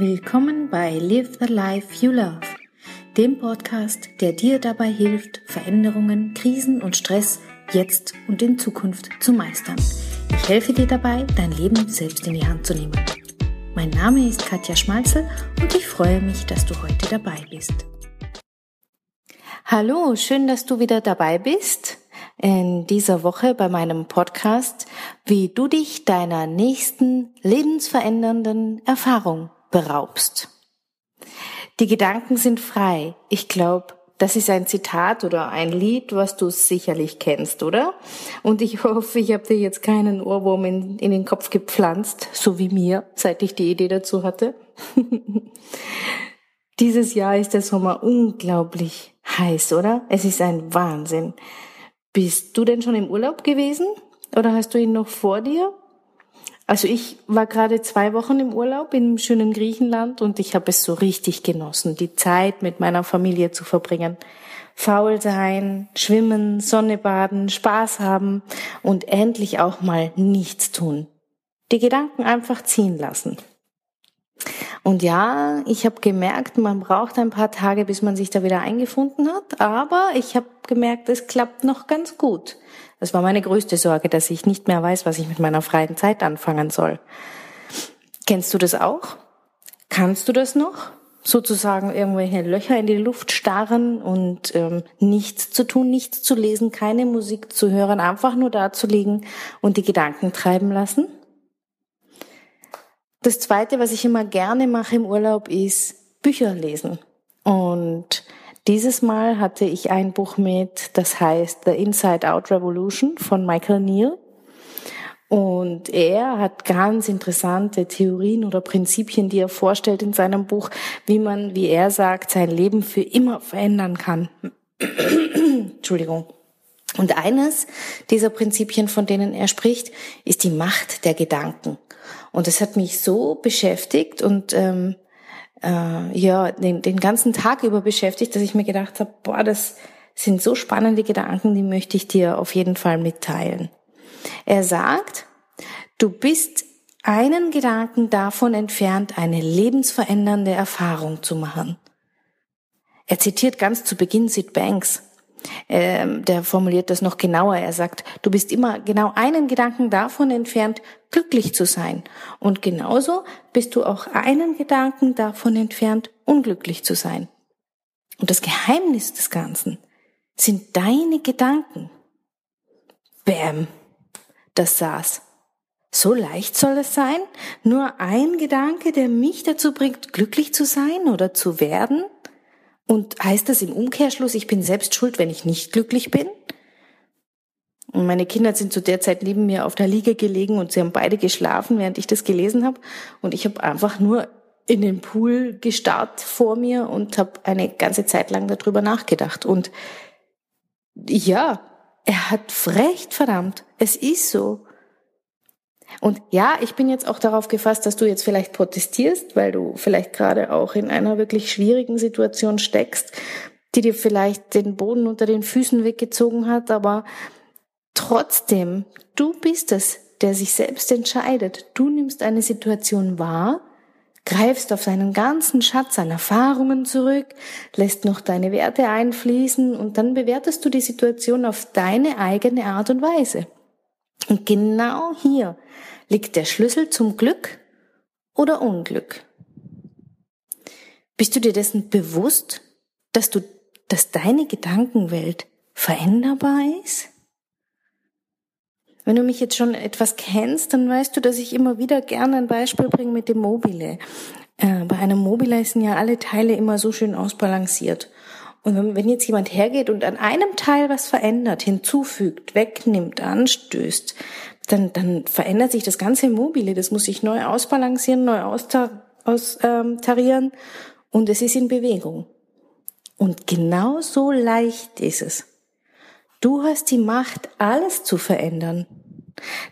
Willkommen bei Live the Life You Love, dem Podcast, der dir dabei hilft, Veränderungen, Krisen und Stress jetzt und in Zukunft zu meistern. Ich helfe dir dabei, dein Leben selbst in die Hand zu nehmen. Mein Name ist Katja Schmalzel und ich freue mich, dass du heute dabei bist. Hallo, schön, dass du wieder dabei bist in dieser Woche bei meinem Podcast, wie du dich deiner nächsten lebensverändernden Erfahrung beraubst. Die Gedanken sind frei. Ich glaube, das ist ein Zitat oder ein Lied, was du sicherlich kennst, oder? Und ich hoffe, ich habe dir jetzt keinen Ohrwurm in, in den Kopf gepflanzt, so wie mir, seit ich die Idee dazu hatte. Dieses Jahr ist der Sommer unglaublich heiß, oder? Es ist ein Wahnsinn. Bist du denn schon im Urlaub gewesen? Oder hast du ihn noch vor dir? Also ich war gerade zwei Wochen im Urlaub im schönen Griechenland und ich habe es so richtig genossen, die Zeit mit meiner Familie zu verbringen. Faul sein, schwimmen, Sonne baden, Spaß haben und endlich auch mal nichts tun. Die Gedanken einfach ziehen lassen. Und ja, ich habe gemerkt, man braucht ein paar Tage, bis man sich da wieder eingefunden hat, aber ich habe gemerkt, es klappt noch ganz gut. Das war meine größte Sorge, dass ich nicht mehr weiß, was ich mit meiner freien Zeit anfangen soll. Kennst du das auch? Kannst du das noch? Sozusagen irgendwelche Löcher in die Luft starren und ähm, nichts zu tun, nichts zu lesen, keine Musik zu hören, einfach nur da zu liegen und die Gedanken treiben lassen? Das Zweite, was ich immer gerne mache im Urlaub, ist Bücher lesen. Und dieses Mal hatte ich ein Buch mit, das heißt The Inside Out Revolution von Michael Neal. Und er hat ganz interessante Theorien oder Prinzipien, die er vorstellt in seinem Buch, wie man, wie er sagt, sein Leben für immer verändern kann. Entschuldigung. Und eines dieser Prinzipien, von denen er spricht, ist die Macht der Gedanken. Und das hat mich so beschäftigt und ähm, äh, ja den, den ganzen Tag über beschäftigt, dass ich mir gedacht habe, boah, das sind so spannende Gedanken, die möchte ich dir auf jeden Fall mitteilen. Er sagt, du bist einen Gedanken davon entfernt, eine lebensverändernde Erfahrung zu machen. Er zitiert ganz zu Beginn Sid Banks. Ähm, der formuliert das noch genauer. Er sagt, du bist immer genau einen Gedanken davon entfernt, glücklich zu sein. Und genauso bist du auch einen Gedanken davon entfernt, unglücklich zu sein. Und das Geheimnis des Ganzen sind deine Gedanken. Bäm, das saß. So leicht soll es sein? Nur ein Gedanke, der mich dazu bringt, glücklich zu sein oder zu werden? Und heißt das im Umkehrschluss, ich bin selbst schuld, wenn ich nicht glücklich bin? Und meine Kinder sind zu der Zeit neben mir auf der Liege gelegen und sie haben beide geschlafen, während ich das gelesen habe. Und ich habe einfach nur in den Pool gestarrt vor mir und habe eine ganze Zeit lang darüber nachgedacht. Und ja, er hat recht, verdammt. Es ist so. Und ja, ich bin jetzt auch darauf gefasst, dass du jetzt vielleicht protestierst, weil du vielleicht gerade auch in einer wirklich schwierigen Situation steckst, die dir vielleicht den Boden unter den Füßen weggezogen hat, aber Trotzdem, du bist es, der sich selbst entscheidet. Du nimmst eine Situation wahr, greifst auf seinen ganzen Schatz an Erfahrungen zurück, lässt noch deine Werte einfließen und dann bewertest du die Situation auf deine eigene Art und Weise. Und genau hier liegt der Schlüssel zum Glück oder Unglück. Bist du dir dessen bewusst, dass du, dass deine Gedankenwelt veränderbar ist? Wenn du mich jetzt schon etwas kennst, dann weißt du, dass ich immer wieder gerne ein Beispiel bringe mit dem Mobile. Äh, bei einem Mobile sind ja alle Teile immer so schön ausbalanciert. Und wenn jetzt jemand hergeht und an einem Teil was verändert, hinzufügt, wegnimmt, anstößt, dann, dann verändert sich das ganze Mobile. Das muss sich neu ausbalancieren, neu austarieren ähm, und es ist in Bewegung. Und genau so leicht ist es. Du hast die Macht, alles zu verändern.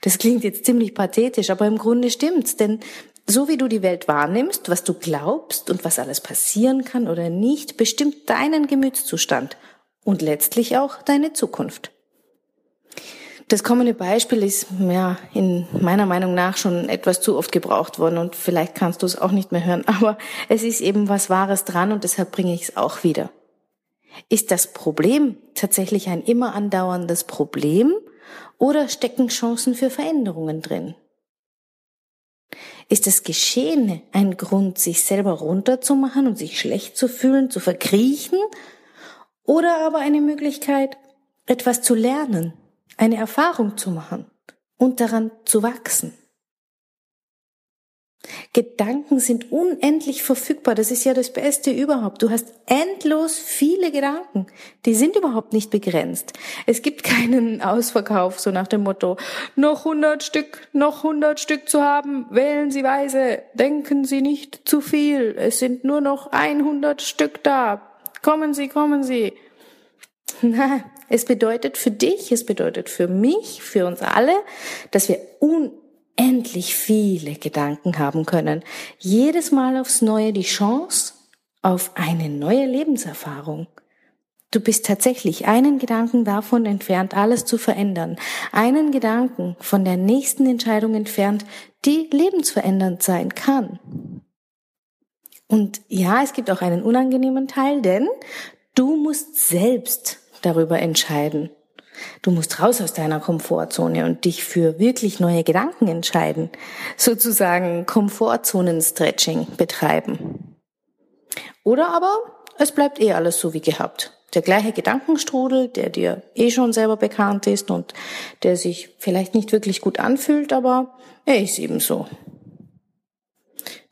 Das klingt jetzt ziemlich pathetisch, aber im Grunde stimmt's, denn so wie du die Welt wahrnimmst, was du glaubst und was alles passieren kann oder nicht, bestimmt deinen Gemütszustand und letztlich auch deine Zukunft. Das kommende Beispiel ist ja in meiner Meinung nach schon etwas zu oft gebraucht worden und vielleicht kannst du es auch nicht mehr hören, aber es ist eben was Wahres dran und deshalb bringe ich es auch wieder. Ist das Problem tatsächlich ein immer andauerndes Problem oder stecken Chancen für Veränderungen drin? Ist das Geschehene ein Grund, sich selber runterzumachen und sich schlecht zu fühlen, zu verkriechen? Oder aber eine Möglichkeit, etwas zu lernen, eine Erfahrung zu machen und daran zu wachsen? Gedanken sind unendlich verfügbar. Das ist ja das Beste überhaupt. Du hast endlos viele Gedanken. Die sind überhaupt nicht begrenzt. Es gibt keinen Ausverkauf, so nach dem Motto, noch 100 Stück, noch 100 Stück zu haben. Wählen Sie weise. Denken Sie nicht zu viel. Es sind nur noch 100 Stück da. Kommen Sie, kommen Sie. Na, es bedeutet für dich, es bedeutet für mich, für uns alle, dass wir endlich viele Gedanken haben können. Jedes Mal aufs Neue die Chance auf eine neue Lebenserfahrung. Du bist tatsächlich einen Gedanken davon entfernt, alles zu verändern. Einen Gedanken von der nächsten Entscheidung entfernt, die lebensverändernd sein kann. Und ja, es gibt auch einen unangenehmen Teil, denn du musst selbst darüber entscheiden, Du musst raus aus deiner Komfortzone und dich für wirklich neue Gedanken entscheiden. Sozusagen Komfortzonen-Stretching betreiben. Oder aber es bleibt eh alles so wie gehabt. Der gleiche Gedankenstrudel, der dir eh schon selber bekannt ist und der sich vielleicht nicht wirklich gut anfühlt, aber er ist eben so.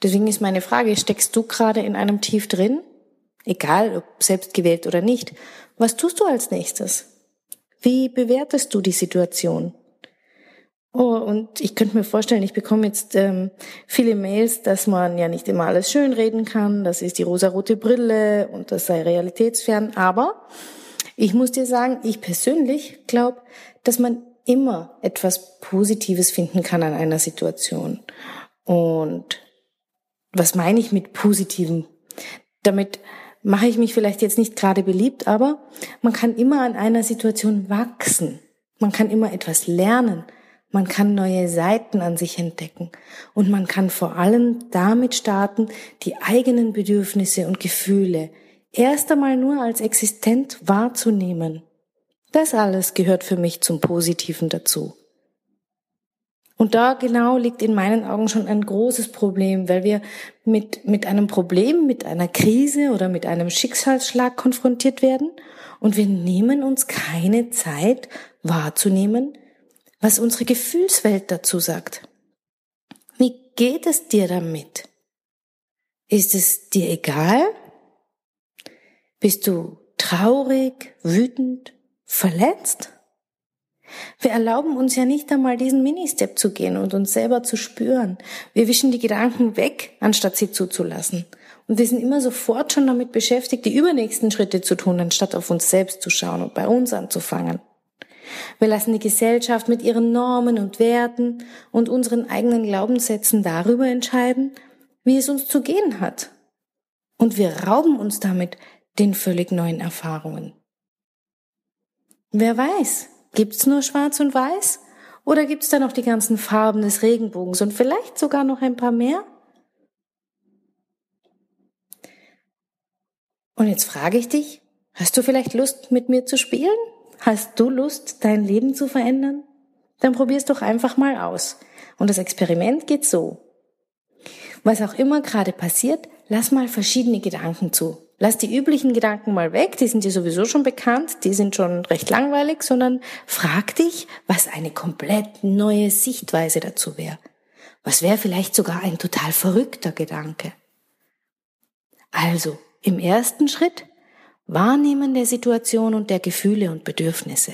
Deswegen ist meine Frage, steckst du gerade in einem Tief drin? Egal, ob selbst gewählt oder nicht. Was tust du als nächstes? Wie bewertest du die Situation? Oh, und ich könnte mir vorstellen, ich bekomme jetzt ähm, viele Mails, dass man ja nicht immer alles schönreden kann, das ist die rosarote Brille und das sei realitätsfern. Aber ich muss dir sagen, ich persönlich glaube, dass man immer etwas Positives finden kann an einer Situation. Und was meine ich mit Positiven? Damit mache ich mich vielleicht jetzt nicht gerade beliebt, aber man kann immer an einer Situation wachsen. Man kann immer etwas lernen. Man kann neue Seiten an sich entdecken. Und man kann vor allem damit starten, die eigenen Bedürfnisse und Gefühle erst einmal nur als existent wahrzunehmen. Das alles gehört für mich zum Positiven dazu. Und da genau liegt in meinen Augen schon ein großes Problem, weil wir mit, mit einem Problem, mit einer Krise oder mit einem Schicksalsschlag konfrontiert werden und wir nehmen uns keine Zeit wahrzunehmen, was unsere Gefühlswelt dazu sagt. Wie geht es dir damit? Ist es dir egal? Bist du traurig, wütend, verletzt? Wir erlauben uns ja nicht einmal diesen Ministep zu gehen und uns selber zu spüren. Wir wischen die Gedanken weg, anstatt sie zuzulassen. Und wir sind immer sofort schon damit beschäftigt, die übernächsten Schritte zu tun, anstatt auf uns selbst zu schauen und bei uns anzufangen. Wir lassen die Gesellschaft mit ihren Normen und Werten und unseren eigenen Glaubenssätzen darüber entscheiden, wie es uns zu gehen hat. Und wir rauben uns damit den völlig neuen Erfahrungen. Wer weiß, Gibt's nur Schwarz und Weiß? Oder gibt's da noch die ganzen Farben des Regenbogens und vielleicht sogar noch ein paar mehr? Und jetzt frage ich dich, hast du vielleicht Lust, mit mir zu spielen? Hast du Lust, dein Leben zu verändern? Dann probier's doch einfach mal aus. Und das Experiment geht so. Was auch immer gerade passiert, lass mal verschiedene Gedanken zu. Lass die üblichen Gedanken mal weg, die sind dir sowieso schon bekannt, die sind schon recht langweilig, sondern frag dich, was eine komplett neue Sichtweise dazu wäre. Was wäre vielleicht sogar ein total verrückter Gedanke? Also, im ersten Schritt, Wahrnehmen der Situation und der Gefühle und Bedürfnisse.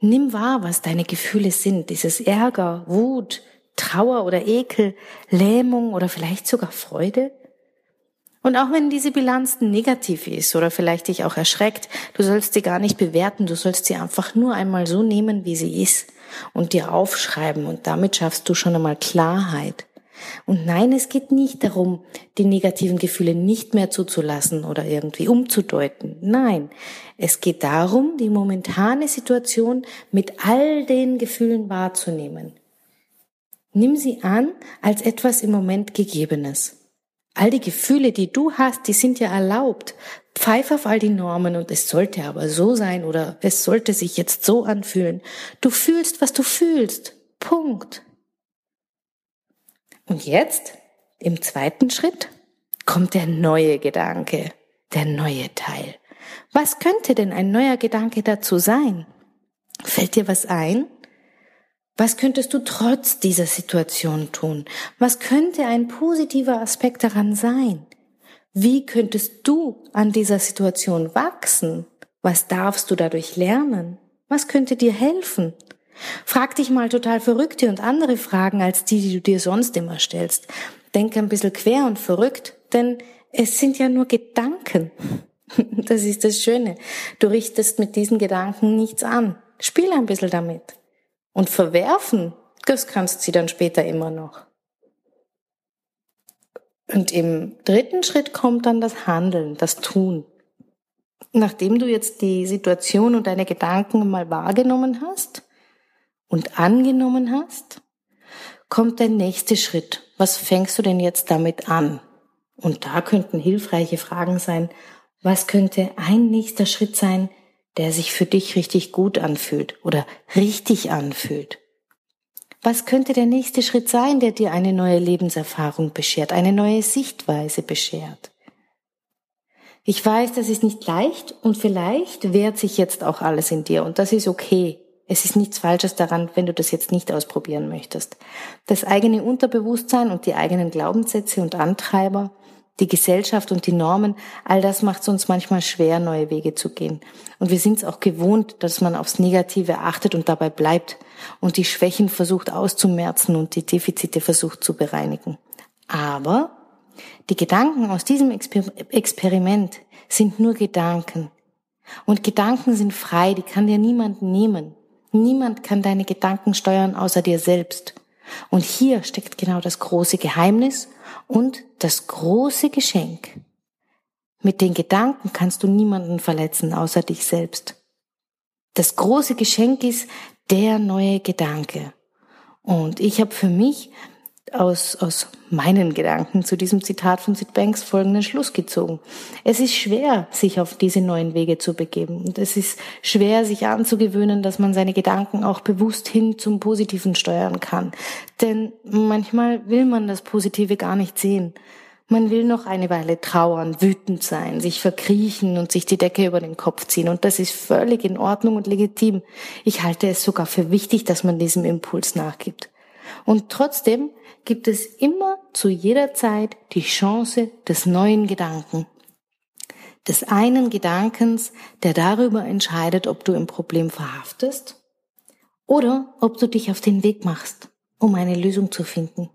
Nimm wahr, was deine Gefühle sind, dieses Ärger, Wut, Trauer oder Ekel, Lähmung oder vielleicht sogar Freude. Und auch wenn diese Bilanz negativ ist oder vielleicht dich auch erschreckt, du sollst sie gar nicht bewerten, du sollst sie einfach nur einmal so nehmen, wie sie ist und dir aufschreiben und damit schaffst du schon einmal Klarheit. Und nein, es geht nicht darum, die negativen Gefühle nicht mehr zuzulassen oder irgendwie umzudeuten. Nein, es geht darum, die momentane Situation mit all den Gefühlen wahrzunehmen. Nimm sie an als etwas im Moment Gegebenes. All die Gefühle, die du hast, die sind ja erlaubt. Pfeif auf all die Normen und es sollte aber so sein oder es sollte sich jetzt so anfühlen. Du fühlst, was du fühlst. Punkt. Und jetzt, im zweiten Schritt, kommt der neue Gedanke, der neue Teil. Was könnte denn ein neuer Gedanke dazu sein? Fällt dir was ein? Was könntest du trotz dieser Situation tun? Was könnte ein positiver Aspekt daran sein? Wie könntest du an dieser Situation wachsen? Was darfst du dadurch lernen? Was könnte dir helfen? Frag dich mal total verrückte und andere Fragen als die, die du dir sonst immer stellst. Denk ein bisschen quer und verrückt, denn es sind ja nur Gedanken. Das ist das Schöne. Du richtest mit diesen Gedanken nichts an. Spiel ein bisschen damit. Und verwerfen, das kannst sie dann später immer noch. Und im dritten Schritt kommt dann das Handeln, das Tun. Nachdem du jetzt die Situation und deine Gedanken mal wahrgenommen hast, und angenommen hast, kommt der nächste Schritt. Was fängst du denn jetzt damit an? Und da könnten hilfreiche Fragen sein. Was könnte ein nächster Schritt sein, der sich für dich richtig gut anfühlt oder richtig anfühlt? Was könnte der nächste Schritt sein, der dir eine neue Lebenserfahrung beschert, eine neue Sichtweise beschert? Ich weiß, das ist nicht leicht und vielleicht wehrt sich jetzt auch alles in dir und das ist okay. Es ist nichts Falsches daran, wenn du das jetzt nicht ausprobieren möchtest. Das eigene Unterbewusstsein und die eigenen Glaubenssätze und Antreiber, die Gesellschaft und die Normen, all das macht es uns manchmal schwer, neue Wege zu gehen. Und wir sind es auch gewohnt, dass man aufs Negative achtet und dabei bleibt und die Schwächen versucht auszumerzen und die Defizite versucht zu bereinigen. Aber die Gedanken aus diesem Exper Experiment sind nur Gedanken. Und Gedanken sind frei, die kann dir niemand nehmen. Niemand kann deine Gedanken steuern außer dir selbst. Und hier steckt genau das große Geheimnis und das große Geschenk. Mit den Gedanken kannst du niemanden verletzen außer dich selbst. Das große Geschenk ist der neue Gedanke. Und ich habe für mich aus, aus meinen Gedanken zu diesem Zitat von Sid Banks folgenden Schluss gezogen. Es ist schwer, sich auf diese neuen Wege zu begeben. Und es ist schwer, sich anzugewöhnen, dass man seine Gedanken auch bewusst hin zum Positiven steuern kann. Denn manchmal will man das Positive gar nicht sehen. Man will noch eine Weile trauern, wütend sein, sich verkriechen und sich die Decke über den Kopf ziehen. Und das ist völlig in Ordnung und legitim. Ich halte es sogar für wichtig, dass man diesem Impuls nachgibt. Und trotzdem gibt es immer zu jeder Zeit die Chance des neuen Gedanken. Des einen Gedankens, der darüber entscheidet, ob du im Problem verhaftest oder ob du dich auf den Weg machst, um eine Lösung zu finden.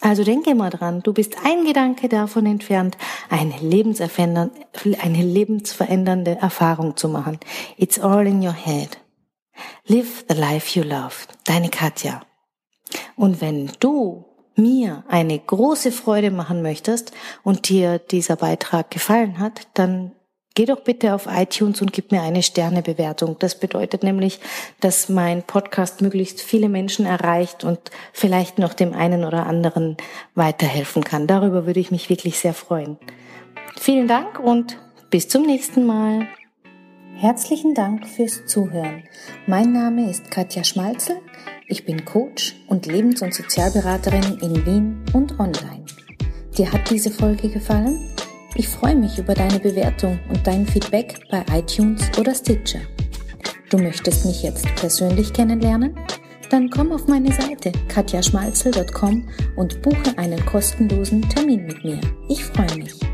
Also denke mal dran, du bist ein Gedanke davon entfernt, eine, eine lebensverändernde Erfahrung zu machen. It's all in your head. Live the life you love. Deine Katja. Und wenn du mir eine große Freude machen möchtest und dir dieser Beitrag gefallen hat, dann geh doch bitte auf iTunes und gib mir eine Sternebewertung. Das bedeutet nämlich, dass mein Podcast möglichst viele Menschen erreicht und vielleicht noch dem einen oder anderen weiterhelfen kann. Darüber würde ich mich wirklich sehr freuen. Vielen Dank und bis zum nächsten Mal. Herzlichen Dank fürs Zuhören. Mein Name ist Katja Schmalzel. Ich bin Coach und Lebens- und Sozialberaterin in Wien und online. Dir hat diese Folge gefallen? Ich freue mich über deine Bewertung und dein Feedback bei iTunes oder Stitcher. Du möchtest mich jetzt persönlich kennenlernen? Dann komm auf meine Seite katjaschmalzel.com und buche einen kostenlosen Termin mit mir. Ich freue mich.